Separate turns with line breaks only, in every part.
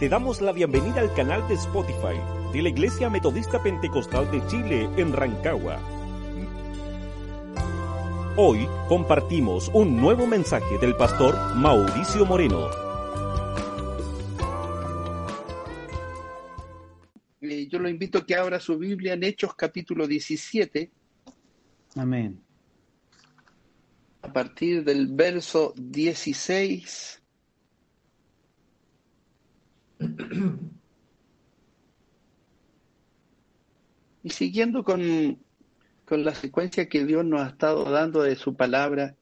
Te damos la bienvenida al canal de Spotify de la Iglesia Metodista Pentecostal de Chile en Rancagua. Hoy compartimos un nuevo mensaje del pastor Mauricio Moreno.
Eh, yo lo invito a que abra su Biblia en Hechos capítulo 17.
Amén.
A partir del verso 16. Y siguiendo con, con la secuencia que Dios nos ha estado dando de su palabra,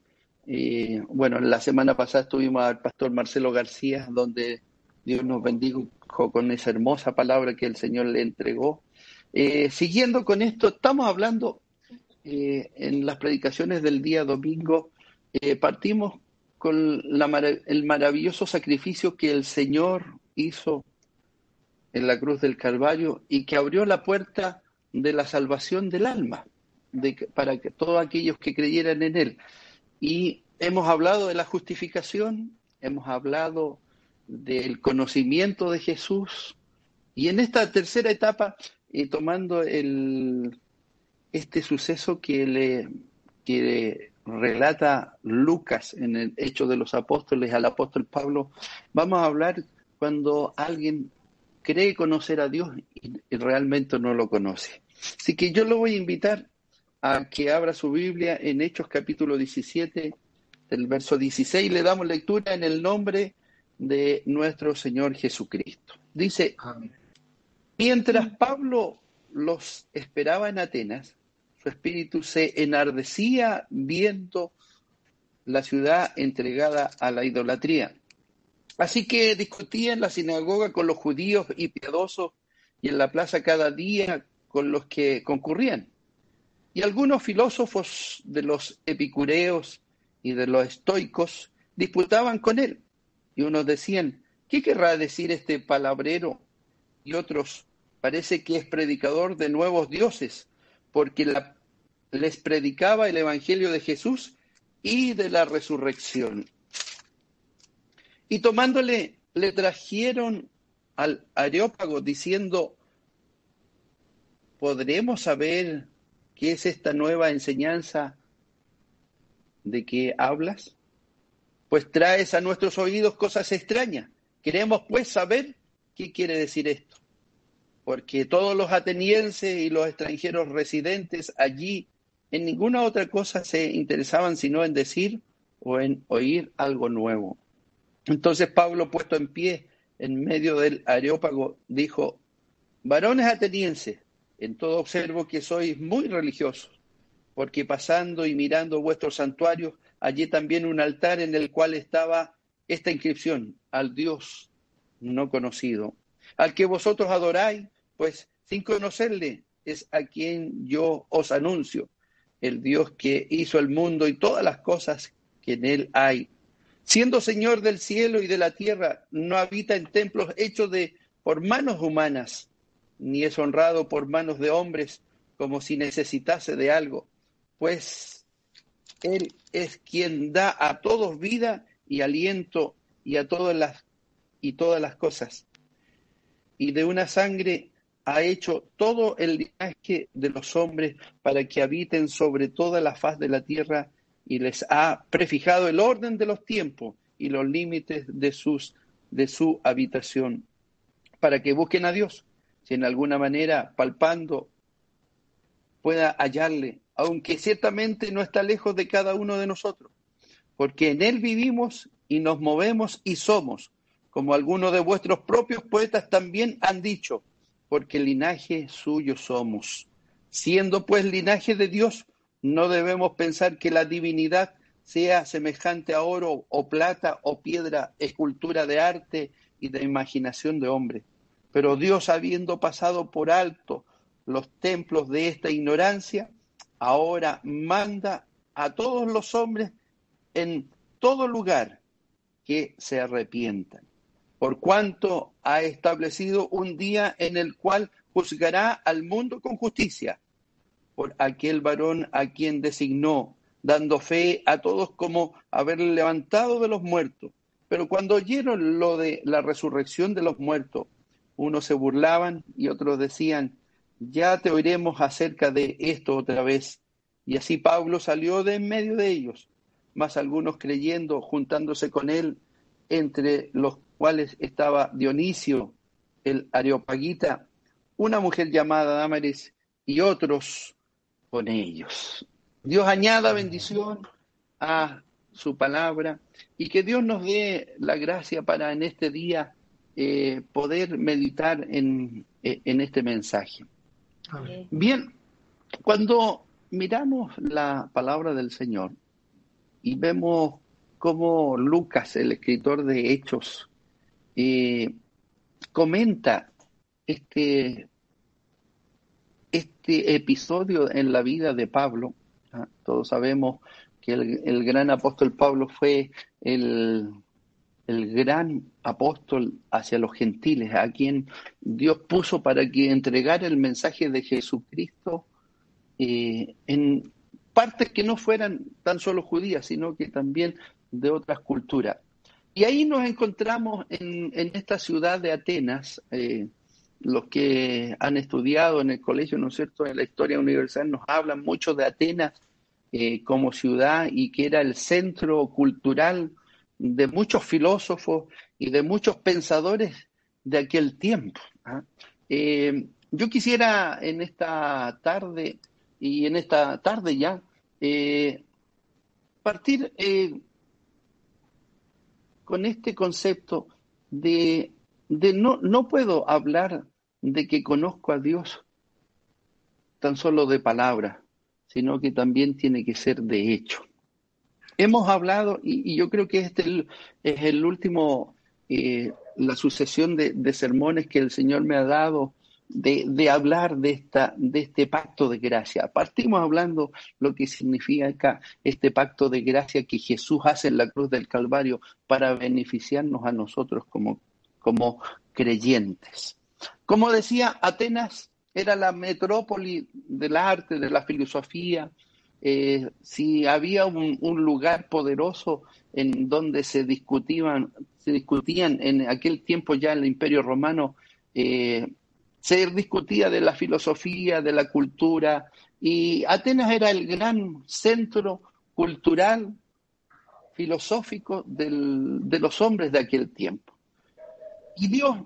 eh, bueno, la semana pasada estuvimos al pastor Marcelo García, donde Dios nos bendijo con esa hermosa palabra que el Señor le entregó. Eh, siguiendo con esto, estamos hablando eh, en las predicaciones del día domingo, partimos con el maravilloso sacrificio que el Señor hizo en la cruz del Calvario y que abrió la puerta de la salvación del alma para que todos aquellos que creyeran en Él. Y hemos hablado de la justificación, hemos hablado del conocimiento de Jesús y en esta tercera etapa, eh, tomando el, este suceso que le que relata Lucas en el Hecho de los Apóstoles al apóstol Pablo, vamos a hablar cuando alguien cree conocer a Dios y realmente no lo conoce. Así que yo lo voy a invitar a que abra su Biblia en Hechos capítulo 17, del verso 16. Le damos lectura en el nombre de nuestro Señor Jesucristo. Dice, mientras Pablo los esperaba en Atenas, su espíritu se enardecía viendo la ciudad entregada a la idolatría. Así que discutía en la sinagoga con los judíos y piadosos y en la plaza cada día con los que concurrían. Y algunos filósofos de los epicureos y de los estoicos disputaban con él. Y unos decían, ¿qué querrá decir este palabrero? Y otros, parece que es predicador de nuevos dioses, porque la, les predicaba el Evangelio de Jesús y de la resurrección. Y tomándole, le trajeron al Areópago diciendo, ¿podremos saber qué es esta nueva enseñanza de que hablas? Pues traes a nuestros oídos cosas extrañas. Queremos pues saber qué quiere decir esto. Porque todos los atenienses y los extranjeros residentes allí en ninguna otra cosa se interesaban sino en decir o en oír algo nuevo. Entonces Pablo, puesto en pie en medio del areópago, dijo, varones atenienses, en todo observo que sois muy religiosos, porque pasando y mirando vuestros santuarios, allí también un altar en el cual estaba esta inscripción, al Dios no conocido, al que vosotros adoráis, pues sin conocerle es a quien yo os anuncio, el Dios que hizo el mundo y todas las cosas que en él hay. Siendo Señor del cielo y de la tierra, no habita en templos hechos de por manos humanas, ni es honrado por manos de hombres como si necesitase de algo, pues Él es quien da a todos vida y aliento y a todas las y todas las cosas. Y de una sangre ha hecho todo el linaje de los hombres para que habiten sobre toda la faz de la tierra y les ha prefijado el orden de los tiempos y los límites de sus de su habitación para que busquen a Dios si en alguna manera palpando pueda hallarle, aunque ciertamente no está lejos de cada uno de nosotros, porque en él vivimos y nos movemos y somos, como algunos de vuestros propios poetas también han dicho, porque linaje suyo somos. Siendo pues linaje de Dios, no debemos pensar que la divinidad sea semejante a oro o plata o piedra, escultura de arte y de imaginación de hombre. Pero Dios, habiendo pasado por alto los templos de esta ignorancia, ahora manda a todos los hombres en todo lugar que se arrepientan, por cuanto ha establecido un día en el cual juzgará al mundo con justicia por aquel varón a quien designó, dando fe a todos como haberle levantado de los muertos. Pero cuando oyeron lo de la resurrección de los muertos, unos se burlaban y otros decían, ya te oiremos acerca de esto otra vez. Y así Pablo salió de en medio de ellos, más algunos creyendo, juntándose con él, entre los cuales estaba Dionisio, el Areopagita, una mujer llamada Damaris y otros con ellos. Dios añada bendición a su palabra y que Dios nos dé la gracia para en este día eh, poder meditar en, en este mensaje. Bien, cuando miramos la palabra del Señor y vemos cómo Lucas, el escritor de Hechos, eh, comenta este, este episodio en la vida de Pablo, ¿ah? todos sabemos que el, gran apóstol Pablo fue el, el gran apóstol hacia los gentiles, a quien Dios puso para que entregara el mensaje de Jesucristo eh, en partes que no fueran tan solo judías, sino que también de otras culturas. Y ahí nos encontramos en, en esta ciudad de Atenas, eh, los que han estudiado en el colegio, ¿no es cierto?, en la historia universal nos hablan mucho de Atenas eh, como ciudad y que era el centro cultural de muchos filósofos y de muchos pensadores de aquel tiempo. ¿ah? Eh, yo quisiera en esta tarde y en esta tarde ya eh, partir con este concepto de, de no, no puedo hablar de que conozco a Dios tan solo de palabra, sino que también tiene que ser de hecho. Hemos hablado, y, yo creo que este es el último, eh, la sucesión de, sermones que el Señor me ha dado de, hablar de, esta, de este pacto de gracia. Partimos hablando lo que significa este pacto de gracia que Jesús hace en la cruz del Calvario para beneficiarnos a nosotros como, como creyentes. Como decía, Atenas era la metrópoli del arte, de la filosofía, eh, si había un, lugar poderoso en donde se discutían, en aquel tiempo ya en el Imperio Romano, eh, se discutía de la filosofía, de la cultura, y Atenas era el gran centro cultural, filosófico de los hombres de aquel tiempo. Y Dios,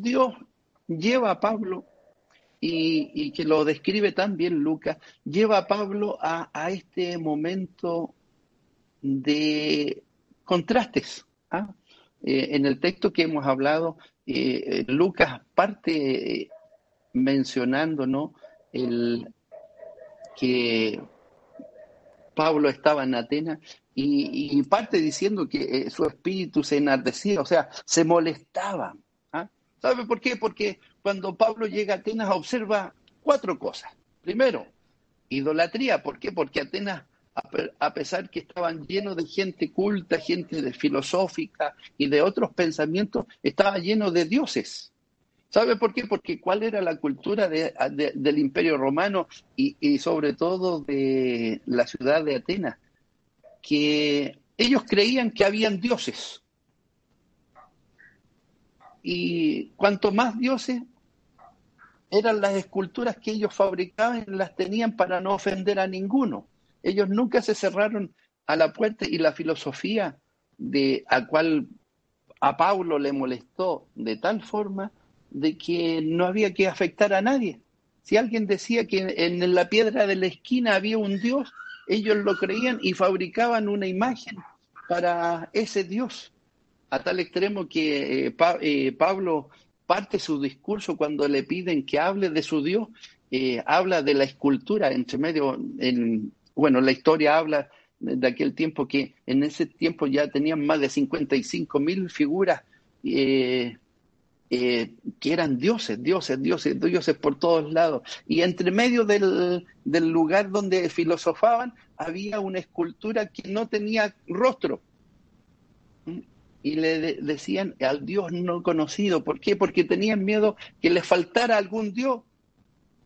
Dios lleva a Pablo y, que lo describe tan bien Lucas, lleva a Pablo a, a este momento de contrastes. ¿ah? Eh, en el texto que hemos hablado, eh, Lucas parte mencionando ¿no? el, que Pablo estaba en Atenas y, y parte diciendo que eh, su espíritu se enardecía, o sea, se molestaba. ¿Sabe por qué? Porque cuando Pablo llega a Atenas observa cuatro cosas. Primero, idolatría. ¿Por qué? Porque Atenas, a pesar que estaban llenos de gente culta, gente filosófica y de otros pensamientos, estaba lleno de dioses. ¿Sabe por qué? Porque cuál era la cultura de, de, del imperio romano y, y sobre todo de la ciudad de Atenas, que ellos creían que habían dioses. Y cuanto más dioses, eran las esculturas que ellos fabricaban las tenían para no ofender a ninguno. Ellos nunca se cerraron a la puerta y la filosofía de a cual a Pablo le molestó de tal forma de que no había que afectar a nadie. Si alguien decía que en la piedra de la esquina había un dios, ellos lo creían y fabricaban una imagen para ese dios, a tal extremo que eh, eh, Pablo parte su discurso cuando le piden que hable de su Dios, eh, habla de la escultura entre medio, en, bueno, la historia habla de aquel tiempo que en ese tiempo ya tenían más de 55 mil figuras que eran dioses, dioses, dioses, dioses por todos lados. Y entre medio del, del lugar donde filosofaban había una escultura que no tenía rostro. Y le de decían al Dios no conocido. ¿Por qué? Porque tenían miedo que les faltara algún Dios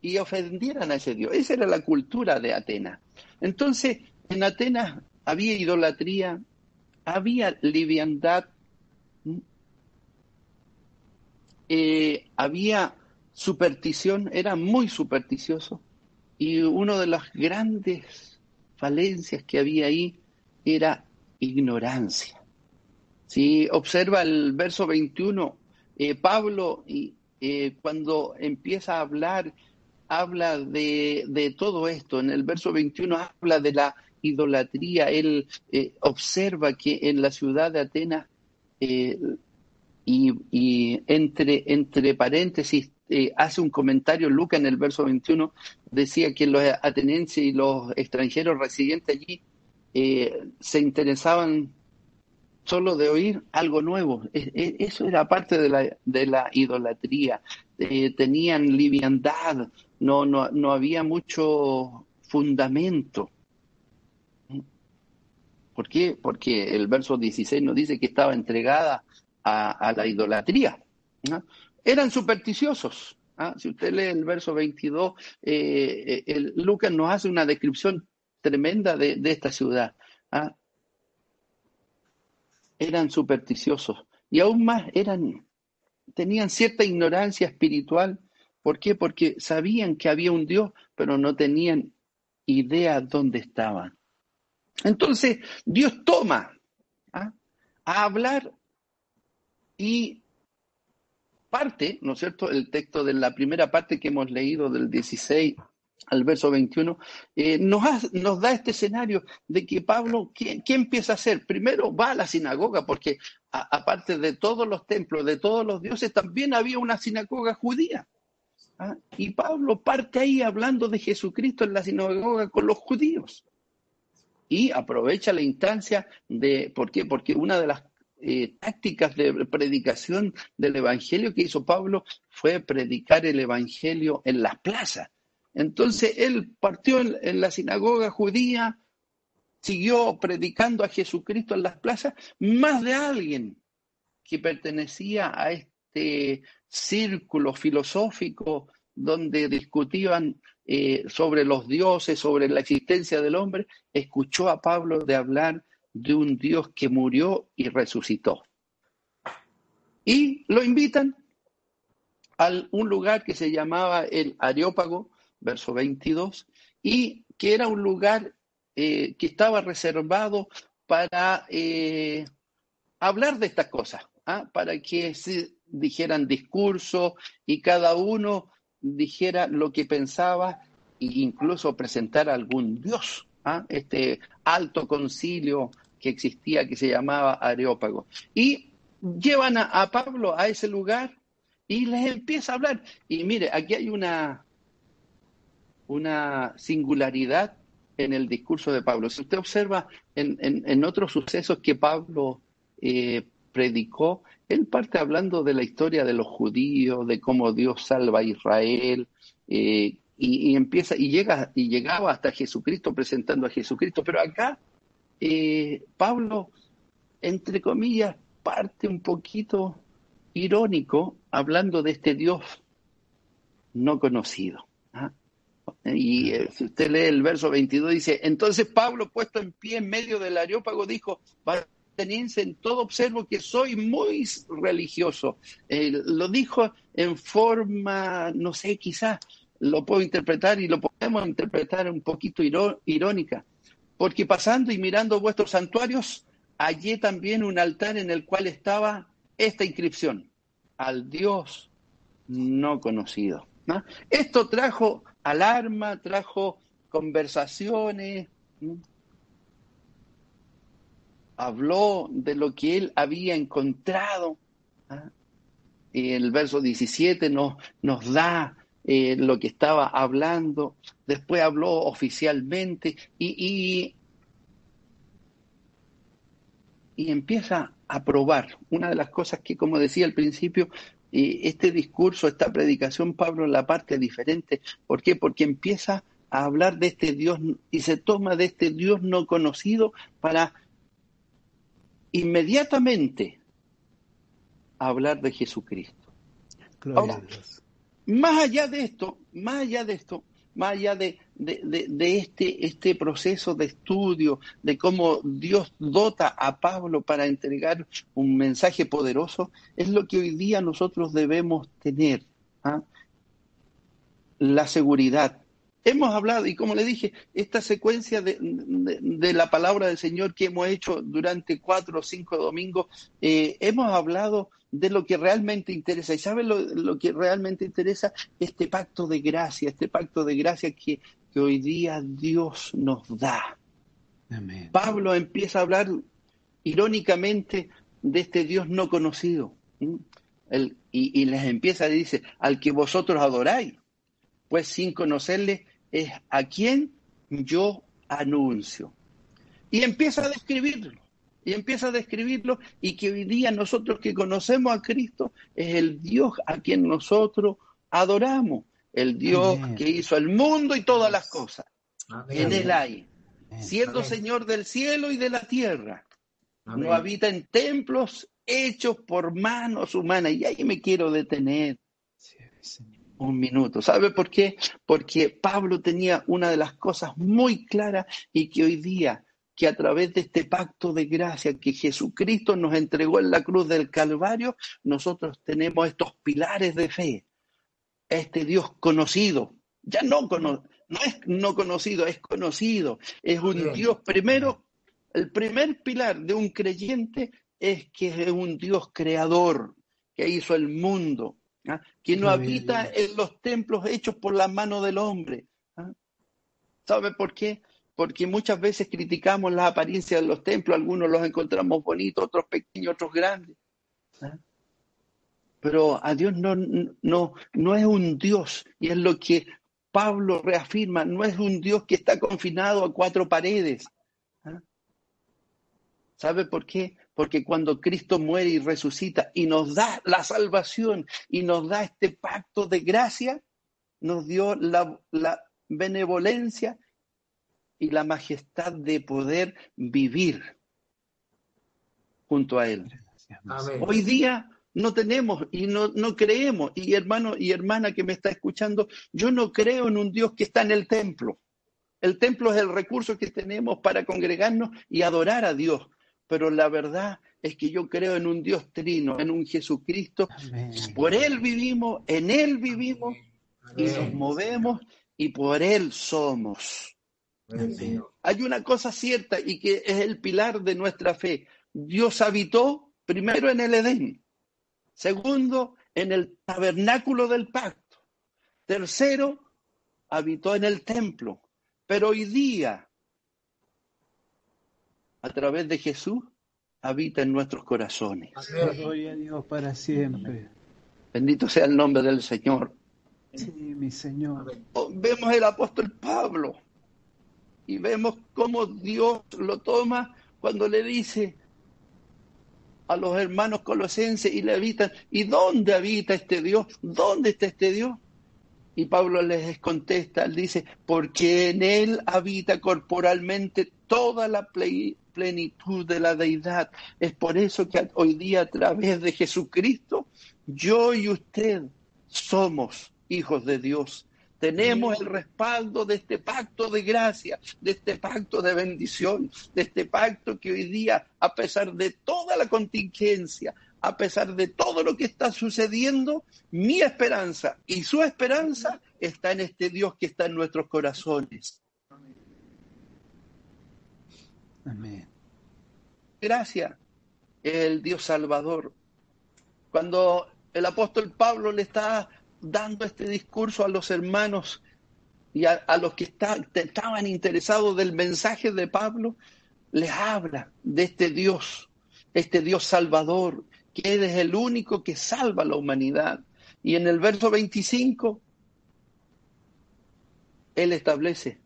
y ofendieran a ese Dios. Esa era la cultura de Atenas. Entonces, en Atenas había idolatría, había liviandad, eh, había superstición, era muy supersticioso, y una de las grandes falencias que había ahí era ignorancia. Si observa el verso 21, eh, Pablo, eh, cuando empieza a hablar, habla de, de, todo esto. En el verso 21 habla de la idolatría. Él eh, observa que en la ciudad de Atenas eh, y, entre, entre paréntesis eh, hace un comentario, Lucas en el verso 21 decía que los atenienses y los extranjeros residentes allí eh, se interesaban solo de oír algo nuevo. E, e, eso era parte de la, de la idolatría. Eh, tenían liviandad, no, no, no había mucho fundamento. ¿Por qué? Porque el verso 16 nos dice que estaba entregada a, la idolatría. Eran supersticiosos. ¿ah? Si usted lee el verso 22, eh, el, Lucas nos hace una descripción tremenda de, esta ciudad. ¿ah? Eran supersticiosos y aún más eran, tenían cierta ignorancia espiritual. ¿Por qué? Porque sabían que había un Dios, pero no tenían idea dónde estaban. Entonces, Dios toma ¿ah? a hablar y parte, ¿no es cierto?, el texto de la primera parte que hemos leído del 16 al verso 21, eh, nos, nos, da este escenario de que Pablo, ¿qué, ¿qué, empieza a hacer? Primero va a la sinagoga, porque aparte de todos los templos, de todos los dioses, también había una sinagoga judía. ¿ah? Y Pablo parte ahí hablando de Jesucristo en la sinagoga con los judíos. Y aprovecha la instancia de, ¿por qué? Porque una de las eh, tácticas de predicación del Evangelio que hizo Pablo fue predicar el Evangelio en las plazas. Entonces él partió en, la sinagoga judía, siguió predicando a Jesucristo en las plazas, más de alguien que pertenecía a este círculo filosófico donde discutían eh, sobre los dioses, sobre la existencia del hombre, escuchó a Pablo de hablar de un Dios que murió y resucitó. Y lo invitan a un lugar que se llamaba el Areópago, verso 22, y que era un lugar eh, que estaba reservado para eh, hablar de estas cosas, ¿ah? para que se dijeran discursos y cada uno dijera lo que pensaba e incluso presentar algún dios. ¿ah? Este alto concilio que existía que se llamaba Areópago. Y llevan a, Pablo a ese lugar y les empieza a hablar. Y mire, aquí hay una, una singularidad en el discurso de Pablo. Si usted observa en, en, otros sucesos que Pablo eh, predicó, él parte hablando de la historia de los judíos, de cómo Dios salva a Israel, eh, y, empieza y llega y llegaba hasta Jesucristo presentando a Jesucristo. Pero acá eh, Pablo, entre comillas, parte un poquito irónico hablando de este Dios no conocido. Y eh, si usted lee el verso 22, dice, entonces Pablo, puesto en pie en medio del areópago, dijo, teniense en todo observo que soy muy religioso. Eh, lo dijo en forma, no sé, quizás lo puedo interpretar y lo podemos interpretar un poquito irónica porque pasando y mirando vuestros santuarios, hallé también un altar en el cual estaba esta inscripción, al Dios no conocido. Esto trajo alarma, trajo conversaciones, habló de lo que él había encontrado. El verso 17 nos, nos da eh, lo que estaba hablando, después habló oficialmente y, y empieza a probar. Una de las cosas que, como decía al principio, este discurso, esta predicación, Pablo la parte diferente. ¿Por qué? Porque empieza a hablar de este Dios y se toma de este Dios no conocido para inmediatamente hablar de Jesucristo. Ahora, más allá de esto, más allá de esto, más allá de, de, este, este proceso de estudio, de cómo Dios dota a Pablo para entregar un mensaje poderoso, es lo que hoy día nosotros debemos tener. ¿ah? La seguridad. Hemos hablado, y como le dije, esta secuencia de, la palabra del Señor que hemos hecho durante cuatro o cinco domingos, eh, hemos hablado de lo que realmente interesa. ¿Y sabe lo, que realmente interesa? Este pacto de gracia, este pacto de gracia que, que hoy día Dios nos da. Pablo empieza a hablar irónicamente de este Dios no conocido. El, y, y, les empieza a decir, al que vosotros adoráis, pues sin conocerle es a quien yo anuncio. Y empieza a describirlo y empieza a describirlo y que hoy día nosotros que conocemos a Cristo es el Dios a quien nosotros adoramos, el Dios que hizo el mundo y todas las cosas. En él hay, siendo Señor del cielo y de la tierra. No habita en templos hechos por manos humanas. Y ahí me quiero detener un minuto. ¿Sabe por qué? Porque Pablo tenía una de las cosas muy claras y que hoy día que a través de este pacto de gracia que Jesucristo nos entregó en la cruz del Calvario, nosotros tenemos estos pilares de fe. Este Dios conocido, ya no, no es no conocido, es conocido. Es un Dios primero, el primer pilar de un creyente es que es un Dios creador, que hizo el mundo, ¿ah? que no habita en los templos hechos por la mano del hombre. ¿ah? ¿Sabe por qué? porque muchas veces criticamos la apariencia de los templos, algunos los encontramos bonitos, otros pequeños, otros grandes. ¿ah? Pero a Dios no, no, no es un Dios, y es lo que Pablo reafirma, no es un Dios que está confinado a cuatro paredes. ¿ah? ¿Sabe por qué? Porque cuando Cristo muere y resucita y nos da la salvación y nos da este pacto de gracia, nos dio la, la benevolencia y la majestad de poder vivir junto a Él. Hoy día no tenemos y no, no creemos, y hermano y hermana que me está escuchando, yo no creo en un Dios que está en el templo. El templo es el recurso que tenemos para congregarnos y adorar a Dios, pero la verdad es que yo creo en un Dios trino, en un Jesucristo. Por Él vivimos, en Él vivimos y nos movemos y por Él somos. Hay una cosa cierta y que es el pilar de nuestra fe. Dios habitó primero en el Edén, segundo en el tabernáculo del pacto, tercero habitó en el templo, pero hoy día, a través de Jesús, habita en nuestros corazones.
Gloria a Dios para siempre.
Bendito sea el nombre del Señor.
Sí, mi Señor.
Vemos el apóstol Pablo y vemos cómo Dios lo toma cuando le dice a los hermanos colosenses y le habitan, ¿y dónde habita este Dios? ¿Dónde está este Dios? Y Pablo les contesta, dice, porque en él habita corporalmente toda la plenitud de la deidad. Es por eso que hoy día a través de Jesucristo, yo y usted somos hijos de Dios. Tenemos el respaldo de este pacto de gracia, de este pacto de bendición, de este pacto que hoy día, a pesar de toda la contingencia, a pesar de todo lo que está sucediendo, mi esperanza y su esperanza está en este Dios que está en nuestros corazones.
Amén.
Gracias, el Dios Salvador. Cuando el apóstol Pablo le está dando este discurso a los hermanos y a, los que estaban interesados del mensaje de Pablo, les habla de este Dios, este Dios salvador, que es el único que salva a la humanidad. Y en el verso 25, Él establece,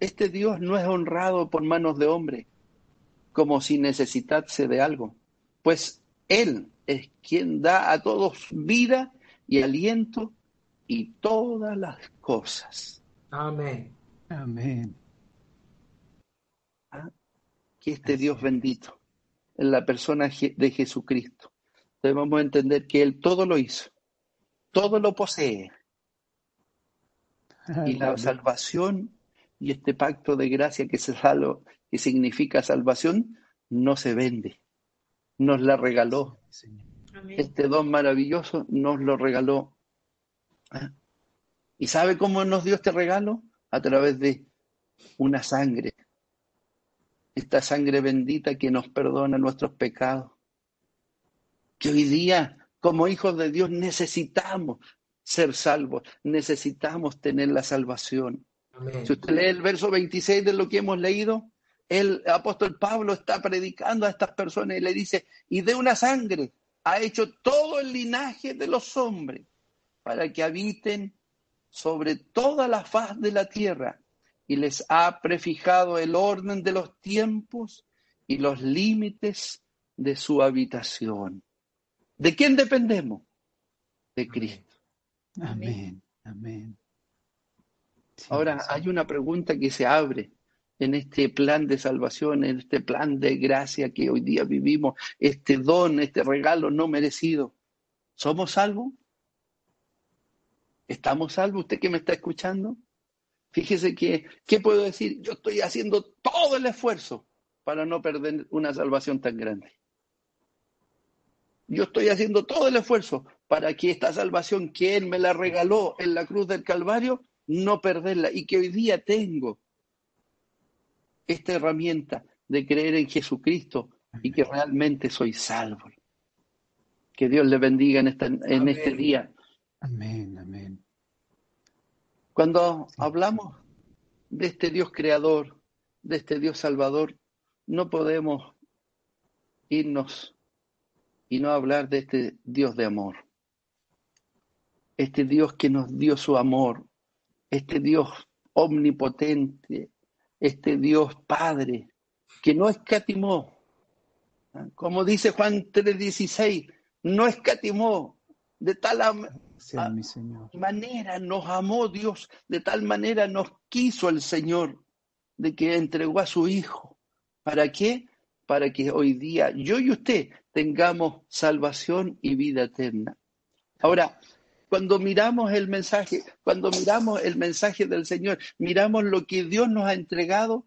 este Dios no es honrado por manos de hombre, como si necesitase de algo, pues Él es quien da a todos vida y aliento y todas las cosas.
Amén.
Amén.
Que este Dios bendito, en la persona de Jesucristo, debemos entender que Él todo lo hizo, todo lo posee, y la salvación y este pacto de gracia que, se salvo, que significa salvación no se vende, nos la regaló.
Señor.
Amén.
Este don maravilloso nos lo regaló. ¿Y sabe cómo nos dio este regalo? A través de una sangre. Esta sangre bendita que nos perdona nuestros pecados. Que hoy día, como hijos de Dios, necesitamos ser salvos, necesitamos tener la salvación.
Amén.
Si usted lee el verso 26 de lo que hemos leído, el apóstol Pablo está predicando a estas personas y le dice, y de una sangre ha hecho todo el linaje de los hombres para que habiten sobre toda la faz de la tierra y les ha prefijado el orden de los tiempos y los límites de su habitación. ¿De quién dependemos? De Cristo.
Amén. Amén. Sí,
Ahora hay una pregunta que se abre en este plan de salvación, en este plan de gracia que hoy día vivimos, este don, este regalo no merecido. ¿Somos salvos? ¿Estamos salvos? ¿Usted que me está escuchando? Fíjese que, ¿qué puedo decir? Yo estoy haciendo todo el esfuerzo para no perder una salvación tan grande. Yo estoy haciendo todo el esfuerzo para que esta salvación que Él me la regaló en la cruz del Calvario, no perderla y que hoy día tengo esta herramienta de creer en Jesucristo y que realmente soy salvo. Que Dios le bendiga en, esta, en este día.
Amén. Amén.
Cuando hablamos de este Dios creador, de este Dios salvador, no podemos irnos y no hablar de este Dios de amor. Este Dios que nos dio su amor, este Dios omnipotente, este Dios Padre, que no escatimó. ¿ah? Como dice Juan 3:16, no escatimó de tal
mi Señor.
manera nos amó Dios, de tal manera nos quiso el Señor, de que entregó a su Hijo. ¿Para qué? Para que hoy día yo y usted tengamos salvación y vida eterna. Ahora, cuando miramos el mensaje, cuando miramos el mensaje del Señor, miramos lo que Dios nos ha entregado,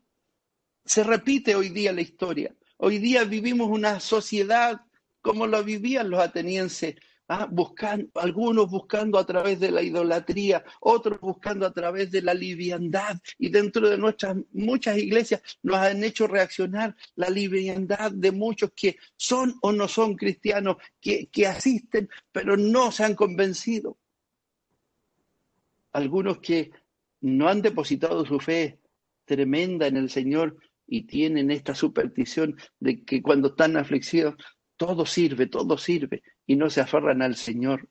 se repite hoy día la historia. Hoy día vivimos una sociedad como lo vivían los atenienses, ¿ah? buscando, algunos buscando a través de la idolatría, otros buscando a través de la liviandad. Y dentro de nuestras muchas iglesias nos han hecho reaccionar la liviandad de muchos que son o no son cristianos, que, que asisten, pero no se han convencido. Algunos que no han depositado su fe tremenda en el Señor y tienen esta superstición de que cuando están afligidos, todo sirve, todo sirve, y no se aferran al Señor.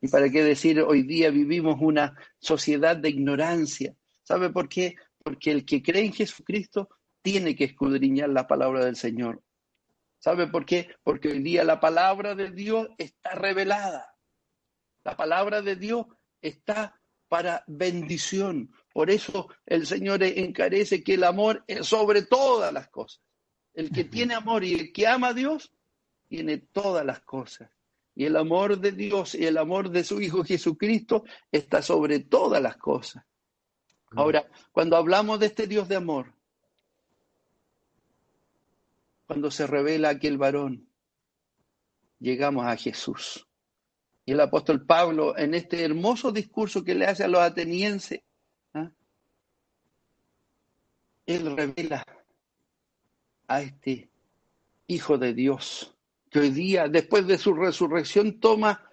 ¿Y para qué decir hoy día vivimos una sociedad de ignorancia? ¿Sabe por qué? Porque el que cree en Jesucristo tiene que escudriñar la palabra del Señor. ¿Sabe por qué? Porque hoy día la palabra de Dios está revelada. La palabra de Dios está para bendición. Por eso el Señor encarece que el amor es sobre todas las cosas. El que tiene amor y el que ama a Dios tiene todas las cosas. Y el amor de Dios y el amor de su Hijo Jesucristo está sobre todas las cosas. Ahora, cuando hablamos de este Dios de amor, cuando se revela aquel varón, llegamos a Jesús. Y el apóstol Pablo, en este hermoso discurso que le hace a los atenienses, ¿ah? él revela a este Hijo de Dios, que hoy día, después de su resurrección, toma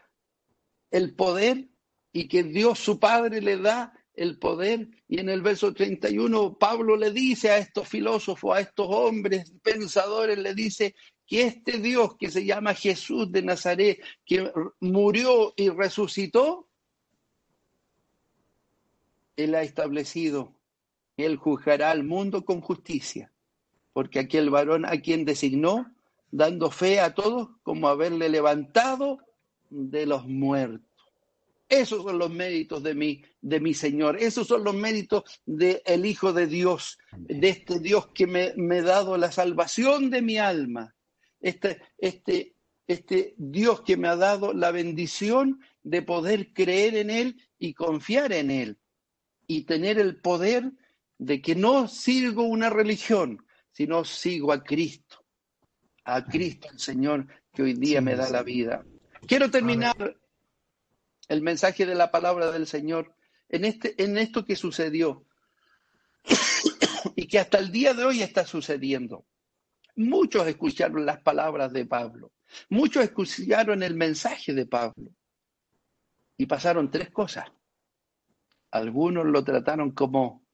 el poder y que Dios su Padre le da el poder. Y en el verso 31, Pablo le dice a estos filósofos, a estos hombres pensadores, le dice que este Dios que se llama Jesús de Nazaret, que murió y resucitó, Él ha establecido, Él juzgará al mundo con justicia porque aquel varón a quien designó, dando fe a todos, como haberle levantado de los muertos. Esos son los méritos de mi, de mi Señor. Esos son los méritos del Hijo de Dios, de este Dios que me, me ha dado la salvación de mi alma. Este, este, este Dios que me ha dado la bendición de poder creer en Él y confiar en Él y tener el poder de que no sigo una religión, sino sigo a Cristo, a Cristo el Señor que hoy día me da la vida. Quiero terminar el mensaje de la palabra del Señor en, este, en esto que sucedió y que hasta el día de hoy está sucediendo. Muchos escucharon las palabras de Pablo, muchos escucharon el mensaje de Pablo y pasaron tres cosas. Algunos lo trataron como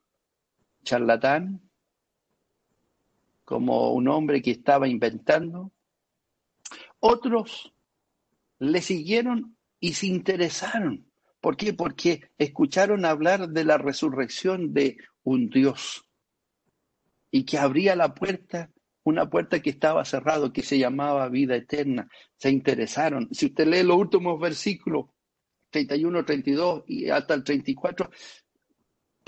charlatán, como un hombre que estaba inventando. Otros le siguieron y se interesaron. ¿Por qué? Porque escucharon hablar de la resurrección de un Dios y que abría la puerta, una puerta que estaba cerrada, que se llamaba vida eterna. Se interesaron. Si usted lee los últimos versículos, 31, 32 y hasta el 34,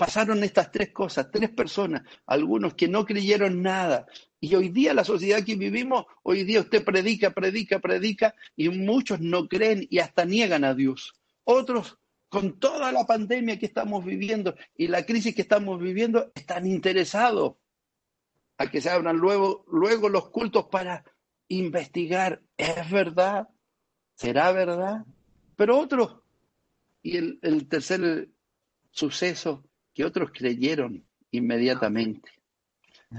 pasaron estas tres cosas, tres personas, algunos que no creyeron nada. Y hoy día la sociedad que vivimos, hoy día usted predica, predica, predica y muchos no creen y hasta niegan a Dios. Otros, con toda la pandemia que estamos viviendo y la crisis que estamos viviendo, están interesados a que se abran luego, luego los cultos para investigar, ¿es verdad? ¿Será verdad? Pero otros, y el, el tercer suceso, que otros creyeron inmediatamente.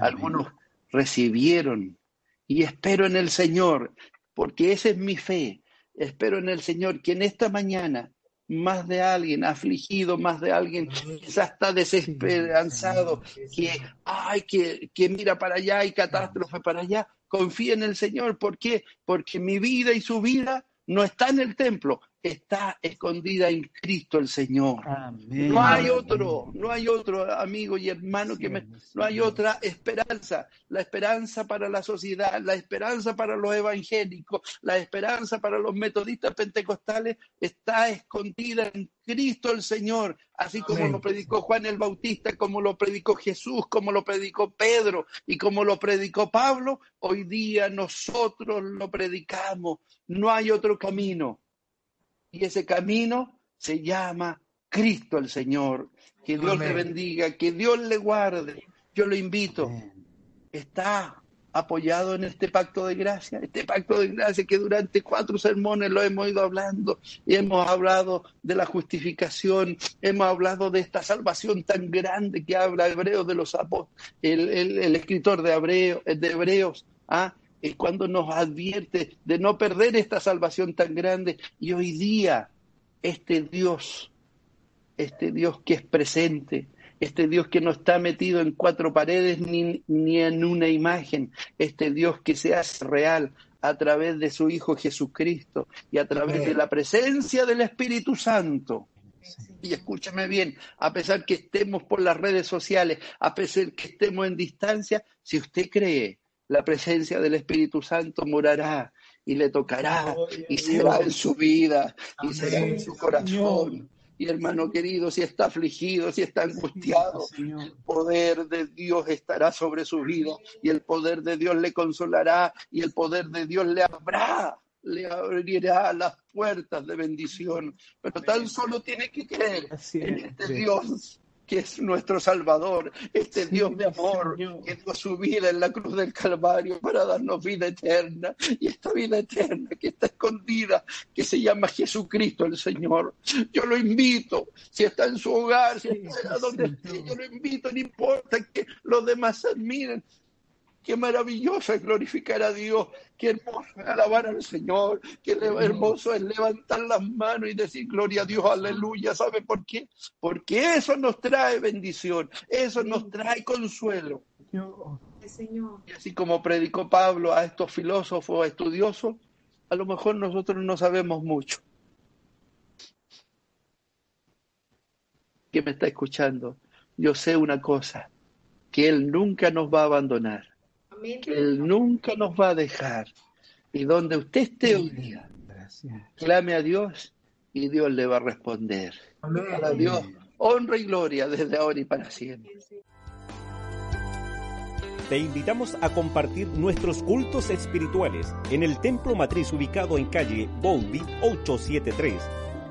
Algunos recibieron y espero en el Señor, porque esa es mi fe. Espero en el Señor que en esta mañana más de alguien afligido, más de alguien quizás está desesperanzado, que, ay, que, que mira para allá y catástrofe para allá, confía en el Señor. ¿Por qué? Porque mi vida y su vida no está en el templo, está escondida en Cristo el Señor. Amén. No hay otro, no hay otro amigo y hermano que me, no hay otra esperanza. La esperanza para la sociedad, la esperanza para los evangélicos, la esperanza para los metodistas pentecostales está escondida en Cristo el Señor, así como Amén. lo predicó Juan el Bautista, como lo predicó Jesús, como lo predicó Pedro y como lo predicó Pablo, hoy día nosotros lo predicamos. No hay otro camino y ese camino se llama Cristo el Señor. Que Dios Amén. le bendiga, que Dios le guarde. Yo lo invito. Está apoyado en este pacto de gracia, este pacto de gracia que durante cuatro sermones lo hemos ido hablando y hemos hablado de la justificación, hemos hablado de esta salvación tan grande que habla Hebreos de los apóstoles, el, el, el escritor de, Hebreo, de Hebreos, ¿ah? Es cuando nos advierte de no perder esta salvación tan grande. Y hoy día, este Dios, este Dios que es presente, este Dios que no está metido en cuatro paredes ni, ni en una imagen, este Dios que se hace real a través de su Hijo Jesucristo y a través de la presencia del Espíritu Santo. Y escúchame bien, a pesar que estemos por las redes sociales, a pesar que estemos en distancia, si usted cree la presencia del Espíritu Santo morará y le tocará y será en su vida y será en su corazón. Y hermano querido, si está afligido, si está angustiado, el poder de Dios estará sobre su vida y el poder de Dios le consolará y el poder de Dios le abrirá, le abrirá las puertas de bendición. Pero tan solo tiene que creer en este Dios que es nuestro Salvador, este sí, Dios de amor Señor. que dio su vida en la cruz del Calvario para darnos vida eterna. Y esta vida eterna que está escondida, que se llama Jesucristo el Señor. Yo lo invito, si está en su hogar, si está donde esté, yo lo invito, no importa que los demás admiren, Qué maravilloso es glorificar a Dios, qué hermoso es alabar al Señor, qué hermoso es levantar las manos y decir gloria a Dios, aleluya. ¿Sabe por qué? Porque eso nos trae bendición, eso nos trae consuelo. Y así como predicó Pablo a estos filósofos estudiosos, a lo mejor nosotros no sabemos mucho. ¿Quién me está escuchando? Yo sé una cosa, que Él nunca nos va a abandonar que Él nunca nos va a dejar. Y donde usted esté hoy día, clame a Dios y Dios le va a responder. A Dios, honra y gloria desde ahora y para siempre.
Te invitamos a compartir nuestros cultos espirituales en el Templo Matriz ubicado en calle Bowlby 873.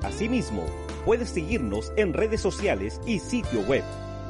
Asimismo, puedes seguirnos en redes sociales y sitio web